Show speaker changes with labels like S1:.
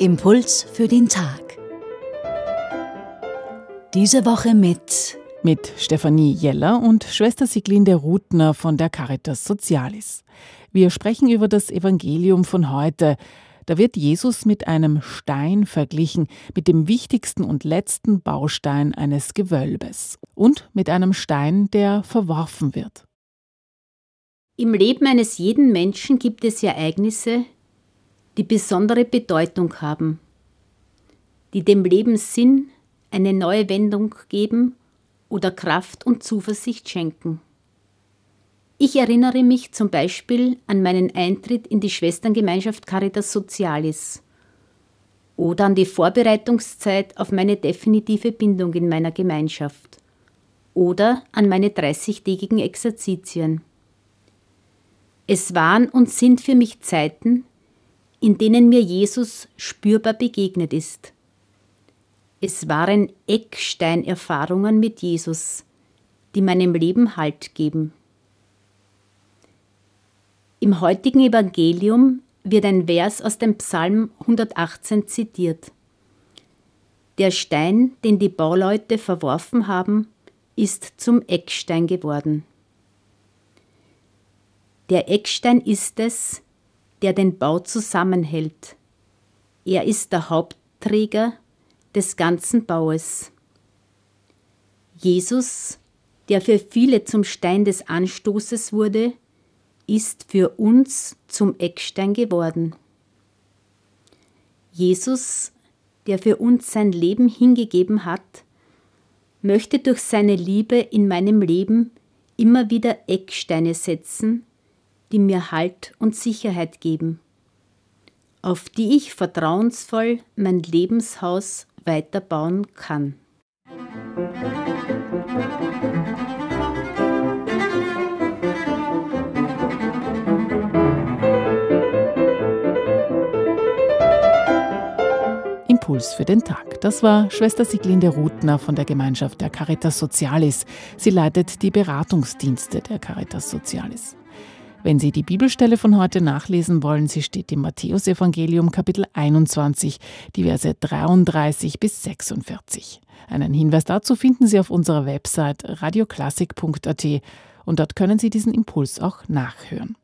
S1: Impuls für den Tag. Diese Woche mit
S2: mit Stefanie Jeller und Schwester Siglinde Rutner von der Caritas Socialis. Wir sprechen über das Evangelium von heute. Da wird Jesus mit einem Stein verglichen, mit dem wichtigsten und letzten Baustein eines Gewölbes und mit einem Stein, der verworfen wird.
S3: Im Leben eines jeden Menschen gibt es Ereignisse, die besondere Bedeutung haben, die dem Leben Sinn, eine neue Wendung geben oder Kraft und Zuversicht schenken. Ich erinnere mich zum Beispiel an meinen Eintritt in die Schwesterngemeinschaft Caritas Socialis oder an die Vorbereitungszeit auf meine definitive Bindung in meiner Gemeinschaft oder an meine 30-tägigen Exerzitien. Es waren und sind für mich Zeiten, in denen mir Jesus spürbar begegnet ist. Es waren Ecksteinerfahrungen mit Jesus, die meinem Leben Halt geben. Im heutigen Evangelium wird ein Vers aus dem Psalm 118 zitiert. Der Stein, den die Bauleute verworfen haben, ist zum Eckstein geworden. Der Eckstein ist es, der den Bau zusammenhält. Er ist der Hauptträger des ganzen Baues. Jesus, der für viele zum Stein des Anstoßes wurde, ist für uns zum Eckstein geworden. Jesus, der für uns sein Leben hingegeben hat, möchte durch seine Liebe in meinem Leben immer wieder Ecksteine setzen, die mir Halt und Sicherheit geben, auf die ich vertrauensvoll mein Lebenshaus weiterbauen kann.
S2: Impuls für den Tag. Das war Schwester Siglinde Rutner von der Gemeinschaft der Caritas Socialis. Sie leitet die Beratungsdienste der Caritas Socialis. Wenn Sie die Bibelstelle von heute nachlesen wollen, sie steht im Matthäusevangelium Kapitel 21, die Verse 33 bis 46. Einen Hinweis dazu finden Sie auf unserer Website radioklassik.at und dort können Sie diesen Impuls auch nachhören.